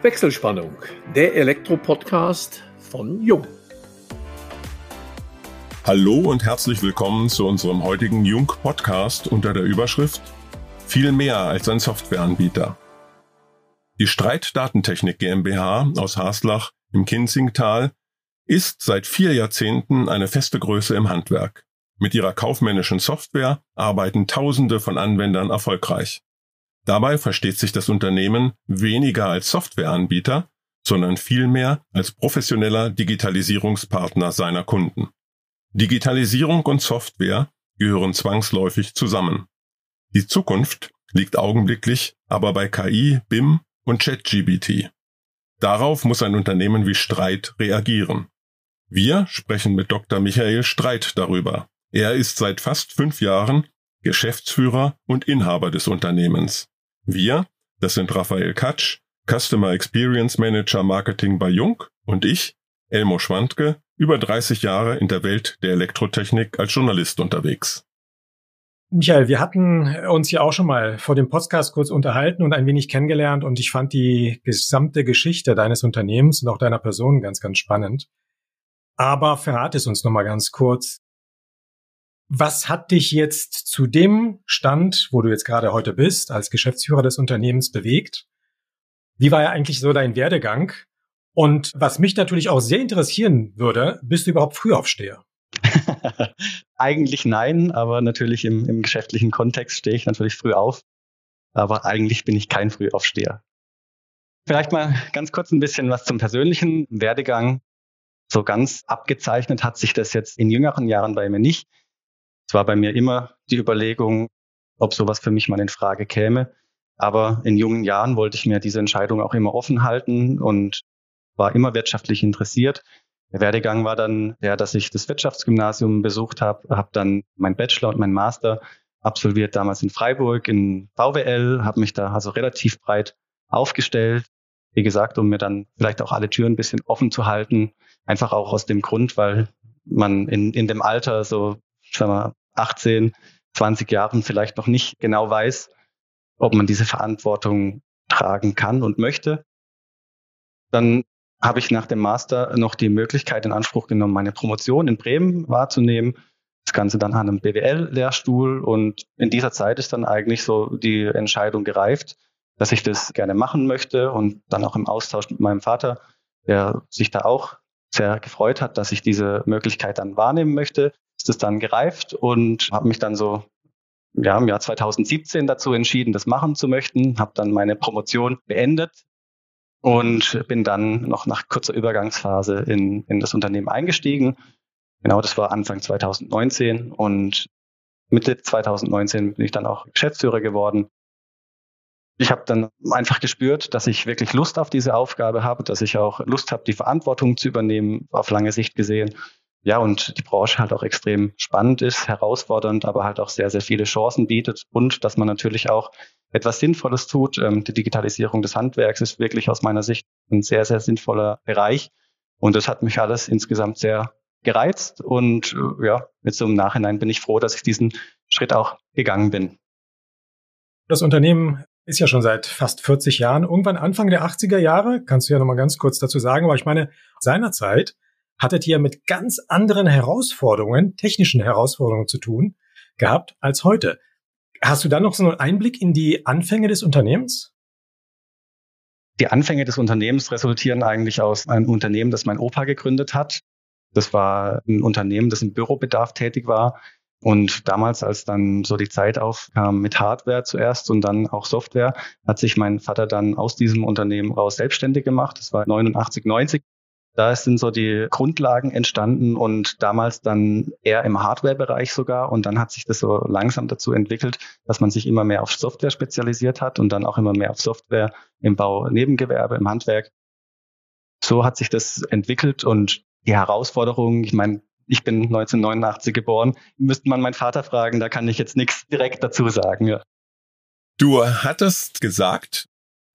Wechselspannung, der Elektro-Podcast von Jung. Hallo und herzlich willkommen zu unserem heutigen Jung-Podcast unter der Überschrift Viel mehr als ein Softwareanbieter. Die Streitdatentechnik GmbH aus Haslach im Kinzingtal ist seit vier Jahrzehnten eine feste Größe im Handwerk. Mit ihrer kaufmännischen Software arbeiten Tausende von Anwendern erfolgreich. Dabei versteht sich das Unternehmen weniger als Softwareanbieter, sondern vielmehr als professioneller Digitalisierungspartner seiner Kunden. Digitalisierung und Software gehören zwangsläufig zusammen. Die Zukunft liegt augenblicklich aber bei KI, BIM und ChatGBT. Darauf muss ein Unternehmen wie Streit reagieren. Wir sprechen mit Dr. Michael Streit darüber. Er ist seit fast fünf Jahren Geschäftsführer und Inhaber des Unternehmens. Wir, das sind Raphael Katsch, Customer Experience Manager Marketing bei Jung und ich, Elmo Schwandke, über 30 Jahre in der Welt der Elektrotechnik als Journalist unterwegs. Michael, wir hatten uns ja auch schon mal vor dem Podcast kurz unterhalten und ein wenig kennengelernt und ich fand die gesamte Geschichte deines Unternehmens und auch deiner Person ganz, ganz spannend. Aber verrate es uns nochmal ganz kurz. Was hat dich jetzt zu dem Stand, wo du jetzt gerade heute bist, als Geschäftsführer des Unternehmens bewegt? Wie war ja eigentlich so dein Werdegang? Und was mich natürlich auch sehr interessieren würde, bist du überhaupt Frühaufsteher? eigentlich nein, aber natürlich im, im geschäftlichen Kontext stehe ich natürlich früh auf. Aber eigentlich bin ich kein Frühaufsteher. Vielleicht mal ganz kurz ein bisschen was zum persönlichen Werdegang. So ganz abgezeichnet hat sich das jetzt in jüngeren Jahren bei mir nicht. Es war bei mir immer die Überlegung, ob sowas für mich mal in Frage käme. Aber in jungen Jahren wollte ich mir diese Entscheidung auch immer offen halten und war immer wirtschaftlich interessiert. Der Werdegang war dann der, dass ich das Wirtschaftsgymnasium besucht habe, habe dann mein Bachelor und mein Master absolviert damals in Freiburg in VWL, habe mich da also relativ breit aufgestellt. Wie gesagt, um mir dann vielleicht auch alle Türen ein bisschen offen zu halten. Einfach auch aus dem Grund, weil man in, in dem Alter so sagen wir, 18, 20 Jahren vielleicht noch nicht genau weiß, ob man diese Verantwortung tragen kann und möchte. Dann habe ich nach dem Master noch die Möglichkeit in Anspruch genommen, meine Promotion in Bremen wahrzunehmen. Das Ganze dann an einem BWL-Lehrstuhl. Und in dieser Zeit ist dann eigentlich so die Entscheidung gereift, dass ich das gerne machen möchte und dann auch im Austausch mit meinem Vater, der sich da auch sehr gefreut hat, dass ich diese Möglichkeit dann wahrnehmen möchte, ist es dann gereift und habe mich dann so ja, im Jahr 2017 dazu entschieden, das machen zu möchten, habe dann meine Promotion beendet und bin dann noch nach kurzer Übergangsphase in, in das Unternehmen eingestiegen. Genau, das war Anfang 2019 und Mitte 2019 bin ich dann auch Geschäftsführer geworden. Ich habe dann einfach gespürt, dass ich wirklich Lust auf diese Aufgabe habe, dass ich auch Lust habe, die Verantwortung zu übernehmen, auf lange Sicht gesehen ja, und die Branche halt auch extrem spannend ist, herausfordernd, aber halt auch sehr, sehr viele Chancen bietet und dass man natürlich auch etwas Sinnvolles tut. Ähm, die Digitalisierung des Handwerks ist wirklich aus meiner Sicht ein sehr, sehr sinnvoller Bereich. Und das hat mich alles insgesamt sehr gereizt. Und äh, ja, jetzt so im Nachhinein bin ich froh, dass ich diesen Schritt auch gegangen bin. Das Unternehmen ist ja schon seit fast 40 Jahren, irgendwann Anfang der 80er Jahre, kannst du ja nochmal ganz kurz dazu sagen, aber ich meine, seinerzeit hattet ihr mit ganz anderen Herausforderungen, technischen Herausforderungen zu tun gehabt als heute. Hast du da noch so einen Einblick in die Anfänge des Unternehmens? Die Anfänge des Unternehmens resultieren eigentlich aus einem Unternehmen, das mein Opa gegründet hat. Das war ein Unternehmen, das im Bürobedarf tätig war. Und damals, als dann so die Zeit aufkam mit Hardware zuerst und dann auch Software, hat sich mein Vater dann aus diesem Unternehmen raus selbstständig gemacht. Das war 89, 90. Da sind so die Grundlagen entstanden und damals dann eher im Hardware-Bereich sogar. Und dann hat sich das so langsam dazu entwickelt, dass man sich immer mehr auf Software spezialisiert hat und dann auch immer mehr auf Software im Bau, Nebengewerbe, im Handwerk. So hat sich das entwickelt und die Herausforderung, ich meine, ich bin 1989 geboren, müsste man meinen Vater fragen, da kann ich jetzt nichts direkt dazu sagen. Ja. Du hattest gesagt,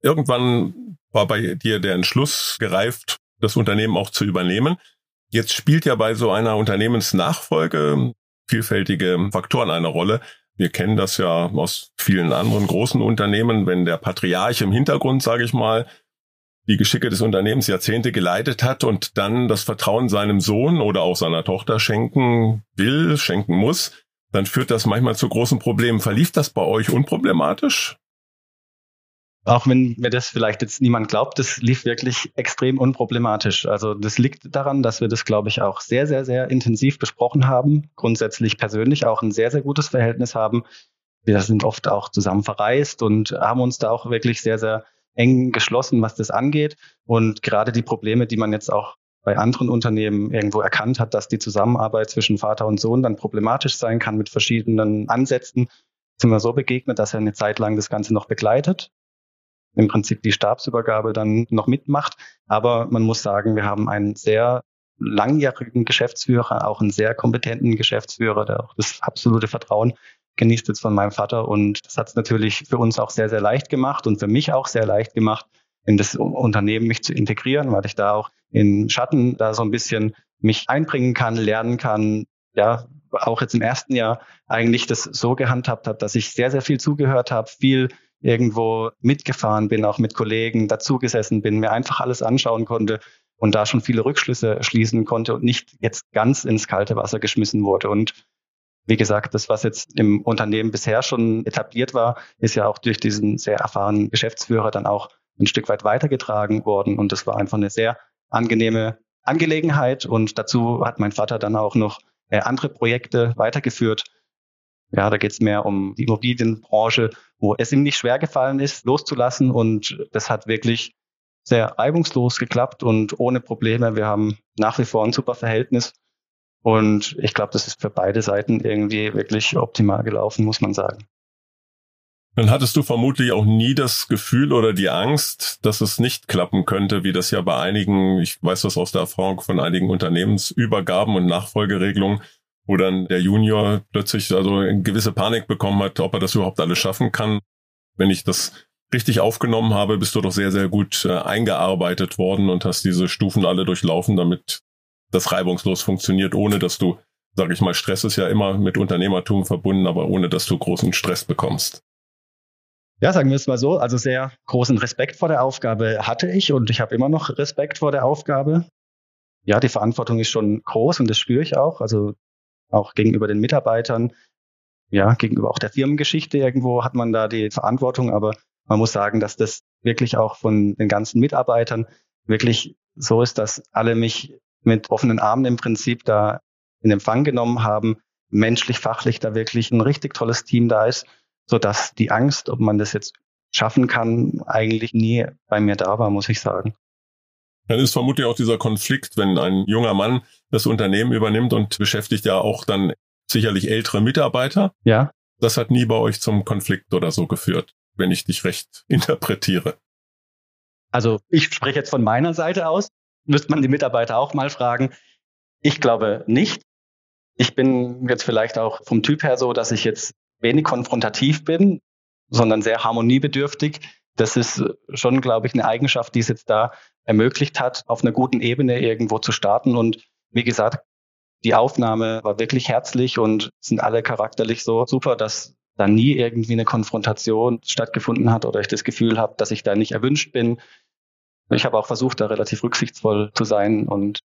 irgendwann war bei dir der Entschluss gereift, das Unternehmen auch zu übernehmen. Jetzt spielt ja bei so einer Unternehmensnachfolge vielfältige Faktoren eine Rolle. Wir kennen das ja aus vielen anderen großen Unternehmen, wenn der Patriarch im Hintergrund, sage ich mal, die Geschicke des Unternehmens Jahrzehnte geleitet hat und dann das Vertrauen seinem Sohn oder auch seiner Tochter schenken will, schenken muss, dann führt das manchmal zu großen Problemen. Verlief das bei euch unproblematisch? Auch wenn mir das vielleicht jetzt niemand glaubt, das lief wirklich extrem unproblematisch. Also das liegt daran, dass wir das, glaube ich, auch sehr, sehr, sehr intensiv besprochen haben. Grundsätzlich persönlich auch ein sehr, sehr gutes Verhältnis haben. Wir sind oft auch zusammen verreist und haben uns da auch wirklich sehr, sehr eng geschlossen, was das angeht. Und gerade die Probleme, die man jetzt auch bei anderen Unternehmen irgendwo erkannt hat, dass die Zusammenarbeit zwischen Vater und Sohn dann problematisch sein kann mit verschiedenen Ansätzen, sind wir so begegnet, dass er eine Zeit lang das Ganze noch begleitet im Prinzip die Stabsübergabe dann noch mitmacht. Aber man muss sagen, wir haben einen sehr langjährigen Geschäftsführer, auch einen sehr kompetenten Geschäftsführer, der auch das absolute Vertrauen genießt jetzt von meinem Vater. Und das hat es natürlich für uns auch sehr, sehr leicht gemacht und für mich auch sehr leicht gemacht, in das Unternehmen mich zu integrieren, weil ich da auch in Schatten da so ein bisschen mich einbringen kann, lernen kann, ja, auch jetzt im ersten Jahr eigentlich das so gehandhabt habe, dass ich sehr, sehr viel zugehört habe, viel irgendwo mitgefahren bin, auch mit Kollegen dazugesessen bin, mir einfach alles anschauen konnte und da schon viele Rückschlüsse schließen konnte und nicht jetzt ganz ins kalte Wasser geschmissen wurde. Und wie gesagt, das, was jetzt im Unternehmen bisher schon etabliert war, ist ja auch durch diesen sehr erfahrenen Geschäftsführer dann auch ein Stück weit weitergetragen worden. Und das war einfach eine sehr angenehme Angelegenheit. Und dazu hat mein Vater dann auch noch äh, andere Projekte weitergeführt, ja, da geht es mehr um die Immobilienbranche, wo es ihm nicht schwer gefallen ist, loszulassen. Und das hat wirklich sehr reibungslos geklappt und ohne Probleme. Wir haben nach wie vor ein super Verhältnis. Und ich glaube, das ist für beide Seiten irgendwie wirklich optimal gelaufen, muss man sagen. Dann hattest du vermutlich auch nie das Gefühl oder die Angst, dass es nicht klappen könnte, wie das ja bei einigen, ich weiß das aus der Erfahrung von einigen Unternehmensübergaben und Nachfolgeregelungen, wo dann der Junior plötzlich also eine gewisse Panik bekommen hat, ob er das überhaupt alles schaffen kann. Wenn ich das richtig aufgenommen habe, bist du doch sehr, sehr gut äh, eingearbeitet worden und hast diese Stufen alle durchlaufen, damit das reibungslos funktioniert, ohne dass du, sag ich mal, Stress ist ja immer mit Unternehmertum verbunden, aber ohne dass du großen Stress bekommst. Ja, sagen wir es mal so, also sehr großen Respekt vor der Aufgabe hatte ich und ich habe immer noch Respekt vor der Aufgabe. Ja, die Verantwortung ist schon groß und das spüre ich auch. Also auch gegenüber den Mitarbeitern, ja, gegenüber auch der Firmengeschichte irgendwo hat man da die Verantwortung, aber man muss sagen, dass das wirklich auch von den ganzen Mitarbeitern wirklich so ist, dass alle mich mit offenen Armen im Prinzip da in Empfang genommen haben, menschlich, fachlich da wirklich ein richtig tolles Team da ist, so dass die Angst, ob man das jetzt schaffen kann, eigentlich nie bei mir da war, muss ich sagen. Dann ist vermutlich auch dieser Konflikt, wenn ein junger Mann das Unternehmen übernimmt und beschäftigt ja auch dann sicherlich ältere Mitarbeiter. Ja. Das hat nie bei euch zum Konflikt oder so geführt, wenn ich dich recht interpretiere. Also ich spreche jetzt von meiner Seite aus. Müsste man die Mitarbeiter auch mal fragen. Ich glaube nicht. Ich bin jetzt vielleicht auch vom Typ her so, dass ich jetzt wenig konfrontativ bin, sondern sehr harmoniebedürftig. Das ist schon, glaube ich, eine Eigenschaft, die es jetzt da ermöglicht hat, auf einer guten Ebene irgendwo zu starten. Und wie gesagt, die Aufnahme war wirklich herzlich und sind alle charakterlich so super, dass da nie irgendwie eine Konfrontation stattgefunden hat oder ich das Gefühl habe, dass ich da nicht erwünscht bin. Ich habe auch versucht, da relativ rücksichtsvoll zu sein und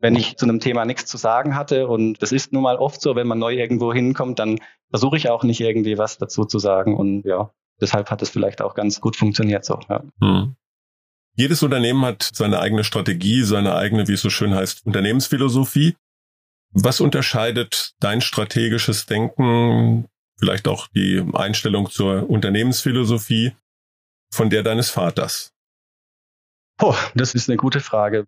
wenn ich zu einem Thema nichts zu sagen hatte und das ist nun mal oft so, wenn man neu irgendwo hinkommt, dann versuche ich auch nicht irgendwie was dazu zu sagen und ja, deshalb hat es vielleicht auch ganz gut funktioniert so. Ja. Hm. Jedes Unternehmen hat seine eigene Strategie, seine eigene, wie es so schön heißt, Unternehmensphilosophie. Was unterscheidet dein strategisches Denken, vielleicht auch die Einstellung zur Unternehmensphilosophie von der deines Vaters? Oh, das ist eine gute Frage.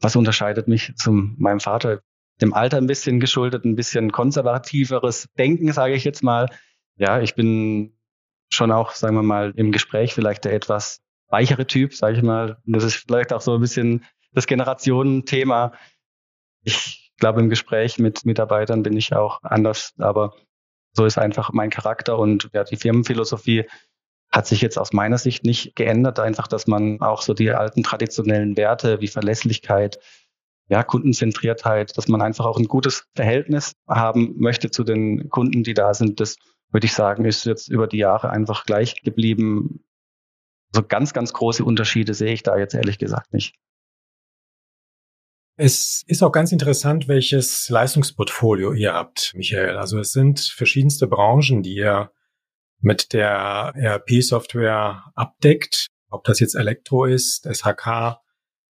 Was unterscheidet mich zu meinem Vater? Dem Alter ein bisschen geschuldet, ein bisschen konservativeres Denken, sage ich jetzt mal. Ja, ich bin schon auch, sagen wir mal, im Gespräch vielleicht der etwas weichere Typ, sage ich mal. Das ist vielleicht auch so ein bisschen das Generationenthema. Ich glaube, im Gespräch mit Mitarbeitern bin ich auch anders, aber so ist einfach mein Charakter und ja, die Firmenphilosophie hat sich jetzt aus meiner Sicht nicht geändert. Einfach, dass man auch so die alten traditionellen Werte wie Verlässlichkeit, ja, Kundenzentriertheit, dass man einfach auch ein gutes Verhältnis haben möchte zu den Kunden, die da sind. Das würde ich sagen, ist jetzt über die Jahre einfach gleich geblieben So ganz, ganz große Unterschiede sehe ich da jetzt ehrlich gesagt nicht. Es ist auch ganz interessant, welches Leistungsportfolio ihr habt, Michael. Also es sind verschiedenste Branchen, die ihr mit der ERP-Software abdeckt. Ob das jetzt Elektro ist, SHK,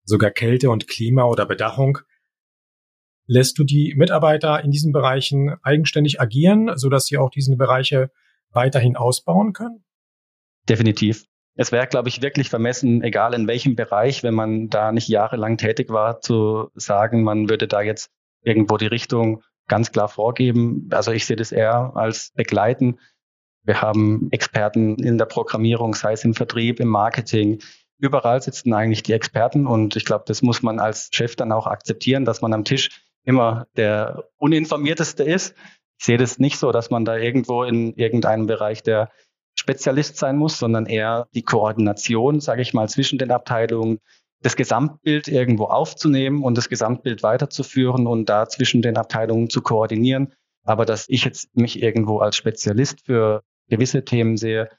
sogar Kälte und Klima oder Bedachung. Lässt du die Mitarbeiter in diesen Bereichen eigenständig agieren, sodass sie auch diese Bereiche weiterhin ausbauen können? Definitiv. Es wäre, glaube ich, wirklich vermessen, egal in welchem Bereich, wenn man da nicht jahrelang tätig war, zu sagen, man würde da jetzt irgendwo die Richtung ganz klar vorgeben. Also ich sehe das eher als begleiten. Wir haben Experten in der Programmierung, sei es im Vertrieb, im Marketing. Überall sitzen eigentlich die Experten und ich glaube, das muss man als Chef dann auch akzeptieren, dass man am Tisch immer der uninformierteste ist. Ich sehe das nicht so, dass man da irgendwo in irgendeinem Bereich der Spezialist sein muss, sondern eher die Koordination, sage ich mal, zwischen den Abteilungen, das Gesamtbild irgendwo aufzunehmen und das Gesamtbild weiterzuführen und da zwischen den Abteilungen zu koordinieren. Aber dass ich jetzt mich irgendwo als Spezialist für gewisse Themen sehe,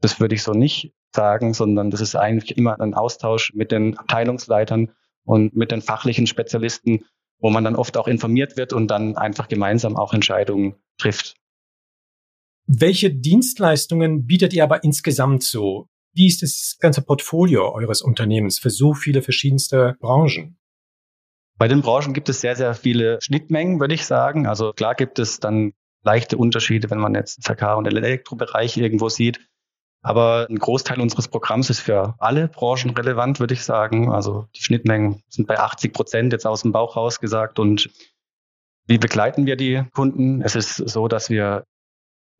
das würde ich so nicht sagen, sondern das ist eigentlich immer ein Austausch mit den Abteilungsleitern und mit den fachlichen Spezialisten, wo man dann oft auch informiert wird und dann einfach gemeinsam auch Entscheidungen trifft. Welche Dienstleistungen bietet ihr aber insgesamt so? Wie ist das ganze Portfolio eures Unternehmens für so viele verschiedenste Branchen? Bei den Branchen gibt es sehr, sehr viele Schnittmengen, würde ich sagen. Also klar gibt es dann leichte Unterschiede, wenn man jetzt Verkehr- und Elektrobereich irgendwo sieht. Aber ein Großteil unseres Programms ist für alle Branchen relevant, würde ich sagen. Also die Schnittmengen sind bei 80 Prozent jetzt aus dem Bauch raus gesagt. Und wie begleiten wir die Kunden? Es ist so, dass wir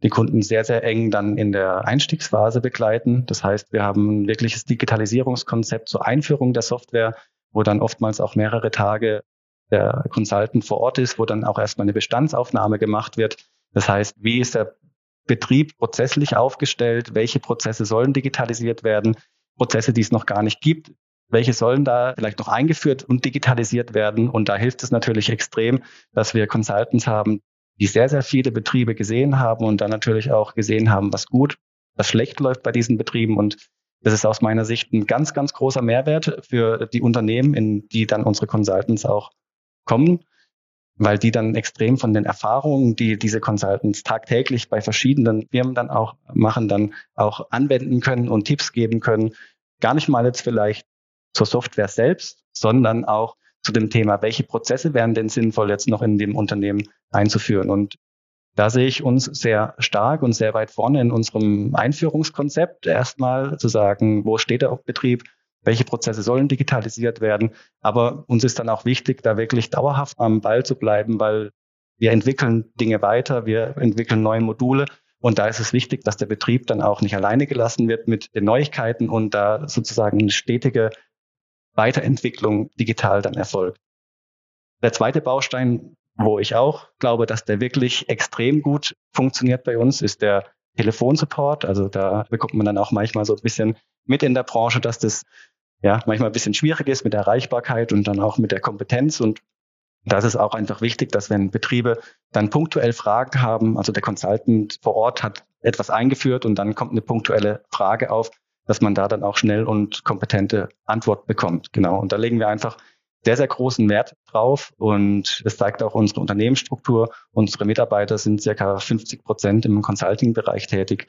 die Kunden sehr, sehr eng dann in der Einstiegsphase begleiten. Das heißt, wir haben ein wirkliches Digitalisierungskonzept zur Einführung der Software, wo dann oftmals auch mehrere Tage der Consultant vor Ort ist, wo dann auch erstmal eine Bestandsaufnahme gemacht wird. Das heißt, wie ist der Betrieb prozesslich aufgestellt? Welche Prozesse sollen digitalisiert werden? Prozesse, die es noch gar nicht gibt. Welche sollen da vielleicht noch eingeführt und digitalisiert werden? Und da hilft es natürlich extrem, dass wir Consultants haben, die sehr, sehr viele Betriebe gesehen haben und dann natürlich auch gesehen haben, was gut, was schlecht läuft bei diesen Betrieben. Und das ist aus meiner Sicht ein ganz, ganz großer Mehrwert für die Unternehmen, in die dann unsere Consultants auch kommen, weil die dann extrem von den Erfahrungen, die diese Consultants tagtäglich bei verschiedenen Firmen dann auch machen, dann auch anwenden können und Tipps geben können. Gar nicht mal jetzt vielleicht zur Software selbst, sondern auch zu dem Thema, welche Prozesse wären denn sinnvoll jetzt noch in dem Unternehmen einzuführen. Und da sehe ich uns sehr stark und sehr weit vorne in unserem Einführungskonzept. Erstmal zu sagen, wo steht der Betrieb? Welche Prozesse sollen digitalisiert werden? Aber uns ist dann auch wichtig, da wirklich dauerhaft am Ball zu bleiben, weil wir entwickeln Dinge weiter, wir entwickeln neue Module. Und da ist es wichtig, dass der Betrieb dann auch nicht alleine gelassen wird mit den Neuigkeiten und da sozusagen eine stetige Weiterentwicklung digital dann erfolgt. Der zweite Baustein, wo ich auch glaube, dass der wirklich extrem gut funktioniert bei uns, ist der Telefonsupport. Also da bekommt man dann auch manchmal so ein bisschen mit in der Branche, dass das ja manchmal ein bisschen schwierig ist mit der Erreichbarkeit und dann auch mit der Kompetenz. Und das ist auch einfach wichtig, dass wenn Betriebe dann punktuell Fragen haben, also der Consultant vor Ort hat etwas eingeführt und dann kommt eine punktuelle Frage auf, dass man da dann auch schnell und kompetente Antwort bekommt. Genau. Und da legen wir einfach sehr, sehr großen Wert drauf und es zeigt auch unsere Unternehmensstruktur. Unsere Mitarbeiter sind circa 50 Prozent im Consulting-Bereich tätig.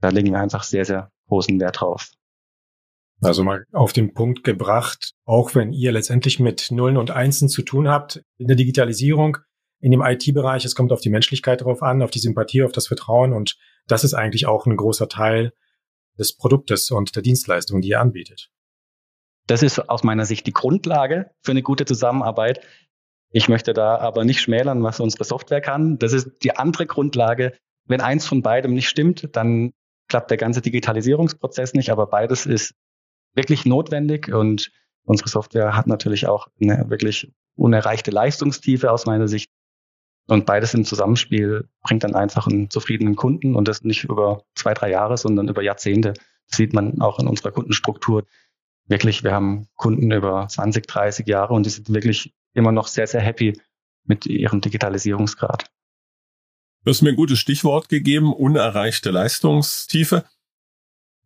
Da legen wir einfach sehr, sehr großen Wert drauf. Also mal auf den Punkt gebracht, auch wenn ihr letztendlich mit Nullen und Einsen zu tun habt in der Digitalisierung, in dem IT-Bereich, es kommt auf die Menschlichkeit drauf an, auf die Sympathie, auf das Vertrauen und das ist eigentlich auch ein großer Teil des Produktes und der Dienstleistung, die ihr anbietet. Das ist aus meiner Sicht die Grundlage für eine gute Zusammenarbeit. Ich möchte da aber nicht schmälern, was unsere Software kann. Das ist die andere Grundlage. Wenn eins von beidem nicht stimmt, dann klappt der ganze Digitalisierungsprozess nicht, aber beides ist wirklich notwendig und unsere Software hat natürlich auch eine wirklich unerreichte Leistungstiefe aus meiner Sicht. Und beides im Zusammenspiel bringt dann einfach einen zufriedenen Kunden und das nicht über zwei, drei Jahre, sondern über Jahrzehnte. Das sieht man auch in unserer Kundenstruktur. Wirklich, wir haben Kunden über 20, 30 Jahre und die sind wirklich immer noch sehr, sehr happy mit ihrem Digitalisierungsgrad. Du hast mir ein gutes Stichwort gegeben, unerreichte Leistungstiefe.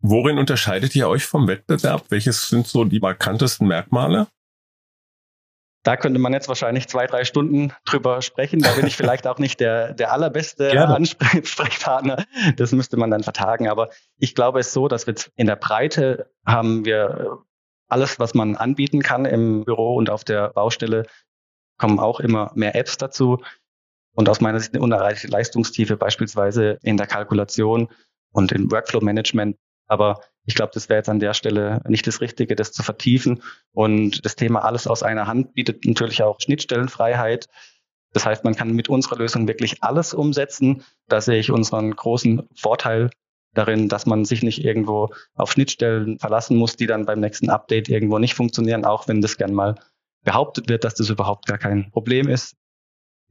Worin unterscheidet ihr euch vom Wettbewerb? Welches sind so die markantesten Merkmale? Da könnte man jetzt wahrscheinlich zwei, drei Stunden drüber sprechen. Da bin ich vielleicht auch nicht der, der allerbeste Ansprechpartner. Das müsste man dann vertagen. Aber ich glaube es ist so, dass wir in der Breite haben wir alles, was man anbieten kann im Büro und auf der Baustelle, kommen auch immer mehr Apps dazu. Und aus meiner Sicht eine unerreichte Leistungstiefe beispielsweise in der Kalkulation und im Workflow-Management. Aber ich glaube, das wäre jetzt an der Stelle nicht das Richtige, das zu vertiefen. Und das Thema alles aus einer Hand bietet natürlich auch Schnittstellenfreiheit. Das heißt, man kann mit unserer Lösung wirklich alles umsetzen. Da sehe ich unseren großen Vorteil darin, dass man sich nicht irgendwo auf Schnittstellen verlassen muss, die dann beim nächsten Update irgendwo nicht funktionieren, auch wenn das gern mal behauptet wird, dass das überhaupt gar kein Problem ist.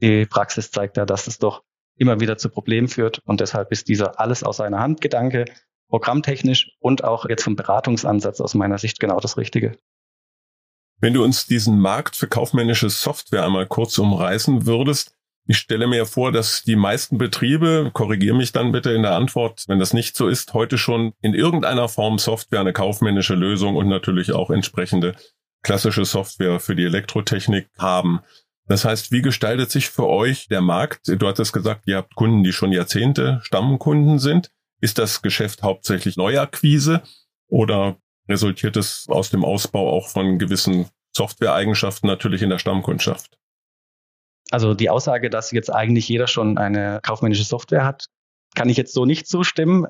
Die Praxis zeigt ja, dass es doch immer wieder zu Problemen führt und deshalb ist dieser alles aus einer Hand Gedanke programmtechnisch und auch jetzt vom Beratungsansatz aus meiner Sicht genau das Richtige. Wenn du uns diesen Markt für kaufmännische Software einmal kurz umreißen würdest, ich stelle mir vor, dass die meisten Betriebe, korrigiere mich dann bitte in der Antwort, wenn das nicht so ist, heute schon in irgendeiner Form Software, eine kaufmännische Lösung und natürlich auch entsprechende klassische Software für die Elektrotechnik haben. Das heißt, wie gestaltet sich für euch der Markt? Du hattest gesagt, ihr habt Kunden, die schon Jahrzehnte Stammkunden sind. Ist das Geschäft hauptsächlich Neuakquise oder resultiert es aus dem Ausbau auch von gewissen Softwareeigenschaften natürlich in der Stammkundschaft? Also die Aussage, dass jetzt eigentlich jeder schon eine kaufmännische Software hat, kann ich jetzt so nicht zustimmen.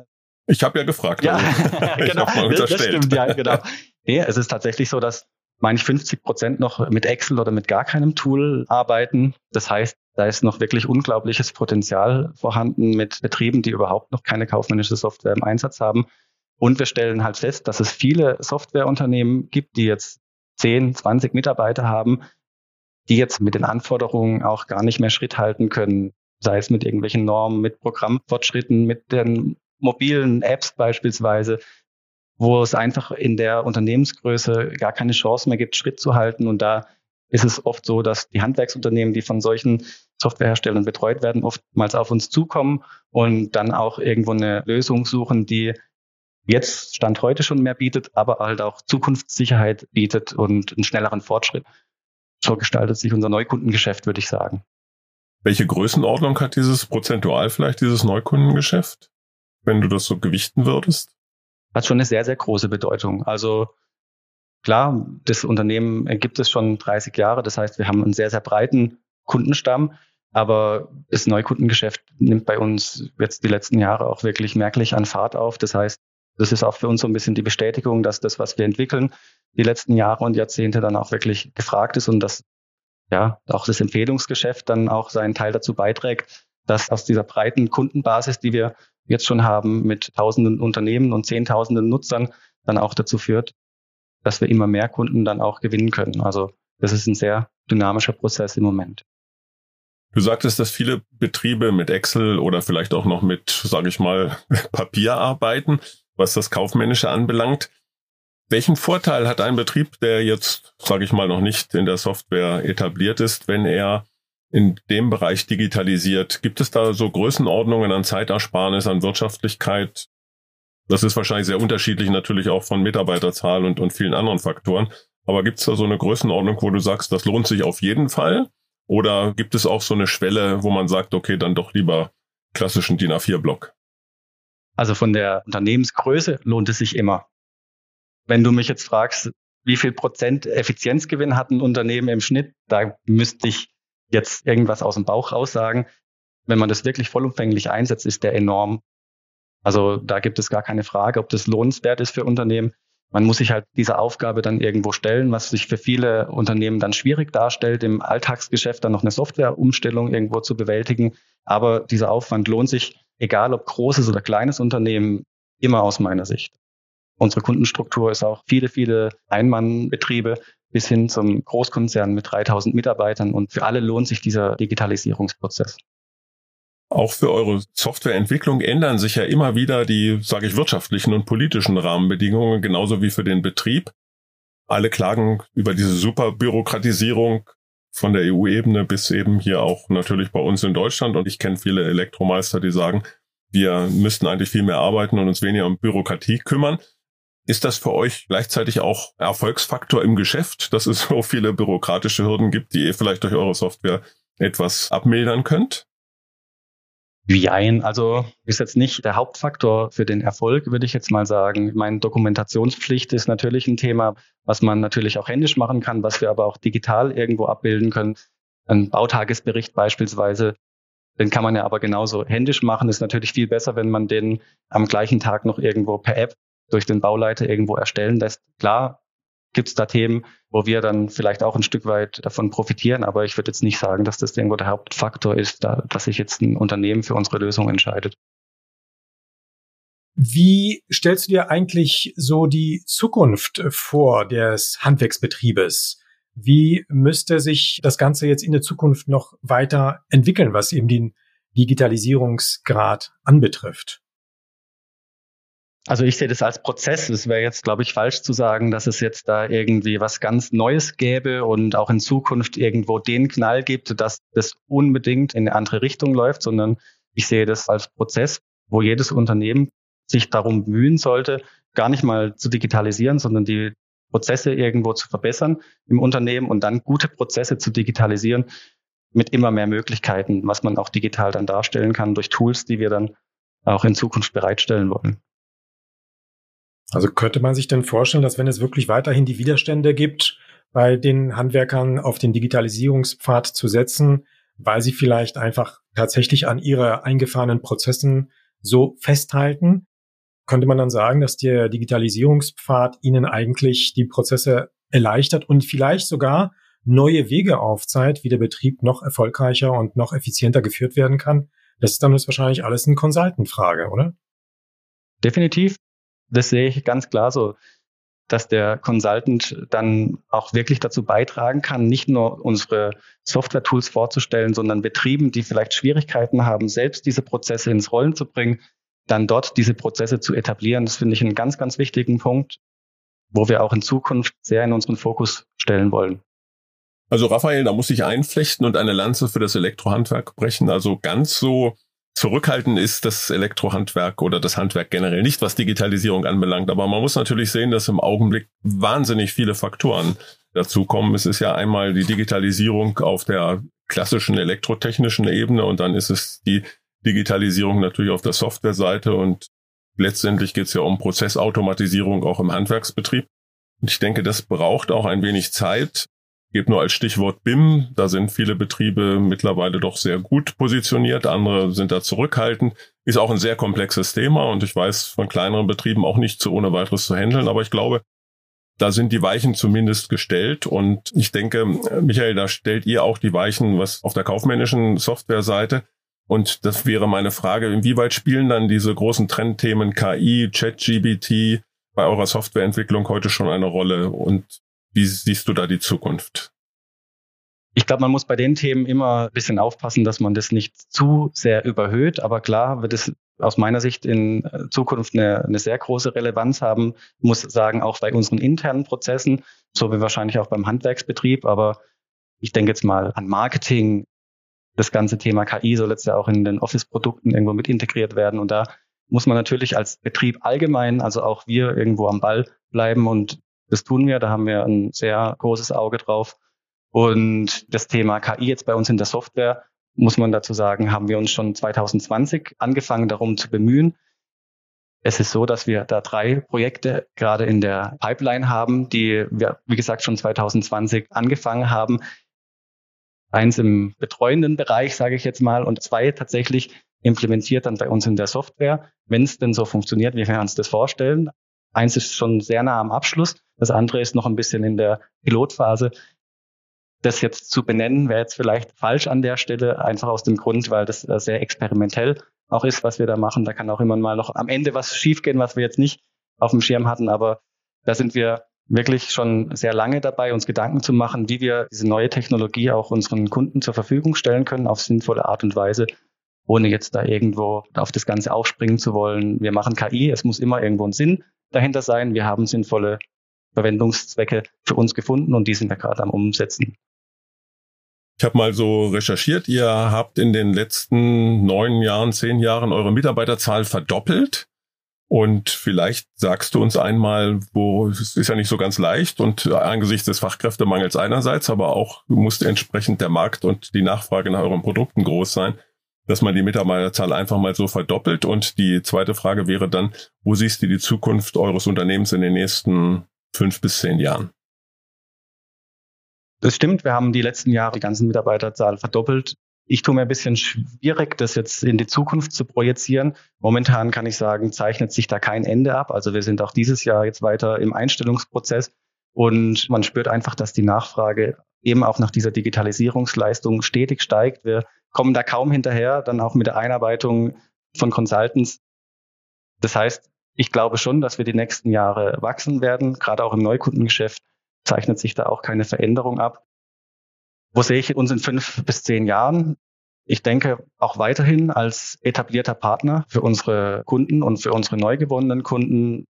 Ich habe ja gefragt. Ja, also. genau. das, das stimmt, ja, genau. Nee, es ist tatsächlich so, dass meine ich 50 Prozent noch mit Excel oder mit gar keinem Tool arbeiten. Das heißt, da ist noch wirklich unglaubliches Potenzial vorhanden mit Betrieben, die überhaupt noch keine kaufmännische Software im Einsatz haben. Und wir stellen halt fest, dass es viele Softwareunternehmen gibt, die jetzt 10, 20 Mitarbeiter haben, die jetzt mit den Anforderungen auch gar nicht mehr Schritt halten können, sei es mit irgendwelchen Normen, mit Programmfortschritten, mit den mobilen Apps beispielsweise, wo es einfach in der Unternehmensgröße gar keine Chance mehr gibt, Schritt zu halten. Und da ist es oft so, dass die Handwerksunternehmen, die von solchen Softwareherstellern betreut werden, oftmals auf uns zukommen und dann auch irgendwo eine Lösung suchen, die jetzt Stand heute schon mehr bietet, aber halt auch Zukunftssicherheit bietet und einen schnelleren Fortschritt so gestaltet sich unser Neukundengeschäft, würde ich sagen. Welche Größenordnung hat dieses prozentual vielleicht, dieses Neukundengeschäft, wenn du das so gewichten würdest? Hat schon eine sehr, sehr große Bedeutung. Also klar, das Unternehmen gibt es schon 30 Jahre. Das heißt, wir haben einen sehr, sehr breiten Kundenstamm. Aber das Neukundengeschäft nimmt bei uns jetzt die letzten Jahre auch wirklich merklich an Fahrt auf. Das heißt, das ist auch für uns so ein bisschen die Bestätigung, dass das, was wir entwickeln, die letzten Jahre und Jahrzehnte dann auch wirklich gefragt ist und dass ja auch das Empfehlungsgeschäft dann auch seinen Teil dazu beiträgt, dass aus dieser breiten Kundenbasis, die wir jetzt schon haben, mit tausenden Unternehmen und zehntausenden Nutzern, dann auch dazu führt, dass wir immer mehr Kunden dann auch gewinnen können. Also das ist ein sehr dynamischer Prozess im Moment. Du sagtest, dass viele Betriebe mit Excel oder vielleicht auch noch mit, sage ich mal, Papier arbeiten, was das Kaufmännische anbelangt. Welchen Vorteil hat ein Betrieb, der jetzt, sage ich mal, noch nicht in der Software etabliert ist, wenn er in dem Bereich digitalisiert? Gibt es da so Größenordnungen an Zeitersparnis, an Wirtschaftlichkeit? Das ist wahrscheinlich sehr unterschiedlich natürlich auch von Mitarbeiterzahl und, und vielen anderen Faktoren. Aber gibt es da so eine Größenordnung, wo du sagst, das lohnt sich auf jeden Fall? Oder gibt es auch so eine Schwelle, wo man sagt, okay, dann doch lieber klassischen DIN A4-Block? Also von der Unternehmensgröße lohnt es sich immer. Wenn du mich jetzt fragst, wie viel Prozent Effizienzgewinn hat ein Unternehmen im Schnitt, da müsste ich jetzt irgendwas aus dem Bauch raussagen. Wenn man das wirklich vollumfänglich einsetzt, ist der enorm. Also da gibt es gar keine Frage, ob das lohnenswert ist für Unternehmen. Man muss sich halt dieser Aufgabe dann irgendwo stellen, was sich für viele Unternehmen dann schwierig darstellt, im Alltagsgeschäft dann noch eine Softwareumstellung irgendwo zu bewältigen. Aber dieser Aufwand lohnt sich, egal ob großes oder kleines Unternehmen, immer aus meiner Sicht. Unsere Kundenstruktur ist auch viele, viele Einmannbetriebe bis hin zum Großkonzern mit 3000 Mitarbeitern und für alle lohnt sich dieser Digitalisierungsprozess. Auch für eure Softwareentwicklung ändern sich ja immer wieder die, sage ich, wirtschaftlichen und politischen Rahmenbedingungen, genauso wie für den Betrieb. Alle klagen über diese Superbürokratisierung von der EU-Ebene bis eben hier auch natürlich bei uns in Deutschland. Und ich kenne viele Elektromeister, die sagen, wir müssten eigentlich viel mehr arbeiten und uns weniger um Bürokratie kümmern. Ist das für euch gleichzeitig auch Erfolgsfaktor im Geschäft, dass es so viele bürokratische Hürden gibt, die ihr vielleicht durch eure Software etwas abmildern könnt? Wie ein, also ist jetzt nicht der Hauptfaktor für den Erfolg, würde ich jetzt mal sagen. Meine Dokumentationspflicht ist natürlich ein Thema, was man natürlich auch händisch machen kann, was wir aber auch digital irgendwo abbilden können. Ein Bautagesbericht beispielsweise, den kann man ja aber genauso händisch machen. Ist natürlich viel besser, wenn man den am gleichen Tag noch irgendwo per App durch den Bauleiter irgendwo erstellen lässt. Klar, gibt es da Themen, wo wir dann vielleicht auch ein Stück weit davon profitieren. Aber ich würde jetzt nicht sagen, dass das irgendwo der Hauptfaktor ist, da, dass sich jetzt ein Unternehmen für unsere Lösung entscheidet. Wie stellst du dir eigentlich so die Zukunft vor des Handwerksbetriebes? Wie müsste sich das Ganze jetzt in der Zukunft noch weiter entwickeln, was eben den Digitalisierungsgrad anbetrifft? Also ich sehe das als Prozess. Es wäre jetzt, glaube ich, falsch zu sagen, dass es jetzt da irgendwie was ganz Neues gäbe und auch in Zukunft irgendwo den Knall gibt, dass das unbedingt in eine andere Richtung läuft, sondern ich sehe das als Prozess, wo jedes Unternehmen sich darum bemühen sollte, gar nicht mal zu digitalisieren, sondern die Prozesse irgendwo zu verbessern im Unternehmen und dann gute Prozesse zu digitalisieren mit immer mehr Möglichkeiten, was man auch digital dann darstellen kann durch Tools, die wir dann auch in Zukunft bereitstellen wollen. Also könnte man sich denn vorstellen, dass wenn es wirklich weiterhin die Widerstände gibt, bei den Handwerkern auf den Digitalisierungspfad zu setzen, weil sie vielleicht einfach tatsächlich an ihre eingefahrenen Prozessen so festhalten, könnte man dann sagen, dass der Digitalisierungspfad ihnen eigentlich die Prozesse erleichtert und vielleicht sogar neue Wege aufzeigt, wie der Betrieb noch erfolgreicher und noch effizienter geführt werden kann. Das ist dann wahrscheinlich alles eine Consultant-Frage, oder? Definitiv das sehe ich ganz klar so, dass der Consultant dann auch wirklich dazu beitragen kann, nicht nur unsere Software-Tools vorzustellen, sondern Betrieben, die vielleicht Schwierigkeiten haben, selbst diese Prozesse ins Rollen zu bringen, dann dort diese Prozesse zu etablieren. Das finde ich einen ganz, ganz wichtigen Punkt, wo wir auch in Zukunft sehr in unseren Fokus stellen wollen. Also Raphael, da muss ich einflechten und eine Lanze für das Elektrohandwerk brechen. Also ganz so Zurückhaltend ist das Elektrohandwerk oder das Handwerk generell nicht, was Digitalisierung anbelangt. Aber man muss natürlich sehen, dass im Augenblick wahnsinnig viele Faktoren dazukommen. Es ist ja einmal die Digitalisierung auf der klassischen elektrotechnischen Ebene und dann ist es die Digitalisierung natürlich auf der Softwareseite und letztendlich geht es ja um Prozessautomatisierung auch im Handwerksbetrieb. Und ich denke, das braucht auch ein wenig Zeit, gebe nur als Stichwort BIM. Da sind viele Betriebe mittlerweile doch sehr gut positioniert. Andere sind da zurückhaltend. Ist auch ein sehr komplexes Thema und ich weiß von kleineren Betrieben auch nicht so ohne weiteres zu handeln. Aber ich glaube, da sind die Weichen zumindest gestellt. Und ich denke, Michael, da stellt ihr auch die Weichen, was auf der kaufmännischen Softwareseite. Und das wäre meine Frage, inwieweit spielen dann diese großen Trendthemen KI, ChatGBT bei eurer Softwareentwicklung heute schon eine Rolle? Und wie siehst du da die Zukunft? Ich glaube, man muss bei den Themen immer ein bisschen aufpassen, dass man das nicht zu sehr überhöht. Aber klar wird es aus meiner Sicht in Zukunft eine, eine sehr große Relevanz haben. Muss sagen, auch bei unseren internen Prozessen, so wie wahrscheinlich auch beim Handwerksbetrieb. Aber ich denke jetzt mal an Marketing. Das ganze Thema KI soll jetzt ja auch in den Office-Produkten irgendwo mit integriert werden. Und da muss man natürlich als Betrieb allgemein, also auch wir irgendwo am Ball bleiben und das tun wir, da haben wir ein sehr großes Auge drauf. Und das Thema KI jetzt bei uns in der Software, muss man dazu sagen, haben wir uns schon 2020 angefangen darum zu bemühen. Es ist so, dass wir da drei Projekte gerade in der Pipeline haben, die wir, wie gesagt, schon 2020 angefangen haben. Eins im betreuenden Bereich, sage ich jetzt mal, und zwei tatsächlich implementiert dann bei uns in der Software, wenn es denn so funktioniert, wie wir uns das vorstellen. Eins ist schon sehr nah am Abschluss, das andere ist noch ein bisschen in der Pilotphase. Das jetzt zu benennen, wäre jetzt vielleicht falsch an der Stelle, einfach aus dem Grund, weil das äh, sehr experimentell auch ist, was wir da machen. Da kann auch immer mal noch am Ende was schiefgehen, was wir jetzt nicht auf dem Schirm hatten. Aber da sind wir wirklich schon sehr lange dabei, uns Gedanken zu machen, wie wir diese neue Technologie auch unseren Kunden zur Verfügung stellen können auf sinnvolle Art und Weise, ohne jetzt da irgendwo auf das Ganze aufspringen zu wollen. Wir machen KI, es muss immer irgendwo einen Sinn dahinter sein. Wir haben sinnvolle Verwendungszwecke für uns gefunden und die sind wir gerade am Umsetzen. Ich habe mal so recherchiert, ihr habt in den letzten neun Jahren, zehn Jahren eure Mitarbeiterzahl verdoppelt. Und vielleicht sagst du uns einmal, wo es ist ja nicht so ganz leicht und angesichts des Fachkräftemangels einerseits, aber auch muss entsprechend der Markt und die Nachfrage nach euren Produkten groß sein, dass man die Mitarbeiterzahl einfach mal so verdoppelt. Und die zweite Frage wäre dann, wo siehst du die Zukunft eures Unternehmens in den nächsten fünf bis zehn Jahren? Das stimmt, wir haben die letzten Jahre die ganzen Mitarbeiterzahl verdoppelt. Ich tue mir ein bisschen schwierig, das jetzt in die Zukunft zu projizieren. Momentan kann ich sagen, zeichnet sich da kein Ende ab. Also wir sind auch dieses Jahr jetzt weiter im Einstellungsprozess und man spürt einfach, dass die Nachfrage eben auch nach dieser Digitalisierungsleistung stetig steigt. Wir kommen da kaum hinterher, dann auch mit der Einarbeitung von Consultants. Das heißt, ich glaube schon, dass wir die nächsten Jahre wachsen werden. Gerade auch im Neukundengeschäft zeichnet sich da auch keine Veränderung ab. Wo sehe ich uns in fünf bis zehn Jahren? Ich denke auch weiterhin als etablierter Partner für unsere Kunden und für unsere neu gewonnenen Kunden.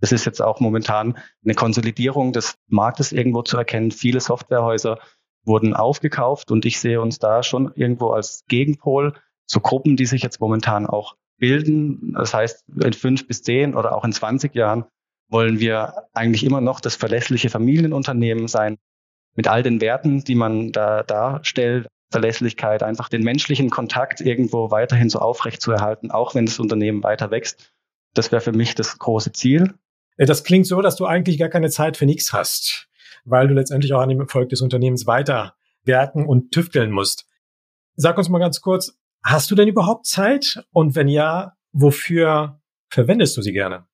Es ist jetzt auch momentan eine Konsolidierung des Marktes irgendwo zu erkennen. Viele Softwarehäuser wurden aufgekauft und ich sehe uns da schon irgendwo als Gegenpol zu Gruppen, die sich jetzt momentan auch bilden. Das heißt, in fünf bis zehn oder auch in 20 Jahren wollen wir eigentlich immer noch das verlässliche Familienunternehmen sein, mit all den Werten, die man da darstellt, Verlässlichkeit, einfach den menschlichen Kontakt irgendwo weiterhin so aufrecht zu erhalten, auch wenn das Unternehmen weiter wächst. Das wäre für mich das große Ziel. Das klingt so, dass du eigentlich gar keine Zeit für nichts hast, weil du letztendlich auch an dem Erfolg des Unternehmens weiter werken und tüfteln musst. Sag uns mal ganz kurz, hast du denn überhaupt Zeit? Und wenn ja, wofür verwendest du sie gerne?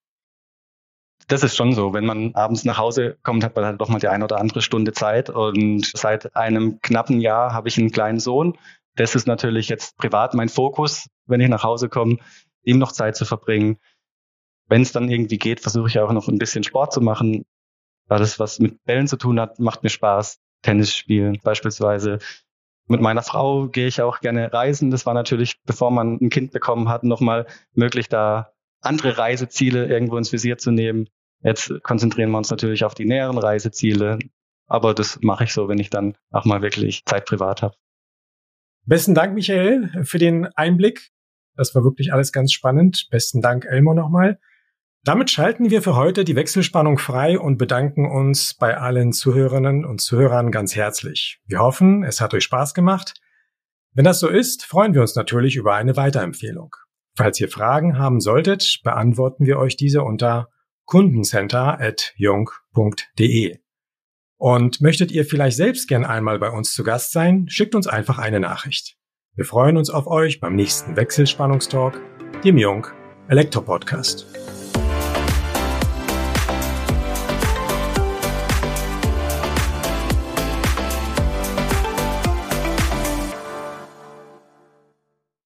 Das ist schon so. Wenn man abends nach Hause kommt, hat man halt doch mal die eine oder andere Stunde Zeit. Und seit einem knappen Jahr habe ich einen kleinen Sohn. Das ist natürlich jetzt privat mein Fokus, wenn ich nach Hause komme, ihm noch Zeit zu verbringen. Wenn es dann irgendwie geht, versuche ich auch noch ein bisschen Sport zu machen. Alles, was mit Bällen zu tun hat, macht mir Spaß. Tennis spielen beispielsweise. Mit meiner Frau gehe ich auch gerne reisen. Das war natürlich, bevor man ein Kind bekommen hat, nochmal möglich, da andere Reiseziele irgendwo ins Visier zu nehmen. Jetzt konzentrieren wir uns natürlich auf die näheren Reiseziele, aber das mache ich so, wenn ich dann auch mal wirklich Zeit privat habe. Besten Dank, Michael, für den Einblick. Das war wirklich alles ganz spannend. Besten Dank, Elmo, nochmal. Damit schalten wir für heute die Wechselspannung frei und bedanken uns bei allen Zuhörerinnen und Zuhörern ganz herzlich. Wir hoffen, es hat euch Spaß gemacht. Wenn das so ist, freuen wir uns natürlich über eine Weiterempfehlung. Falls ihr Fragen haben solltet, beantworten wir euch diese unter kundencenter.jung.de. Und möchtet ihr vielleicht selbst gern einmal bei uns zu Gast sein, schickt uns einfach eine Nachricht. Wir freuen uns auf euch beim nächsten Wechselspannungstalk, dem Jung Elektro Podcast.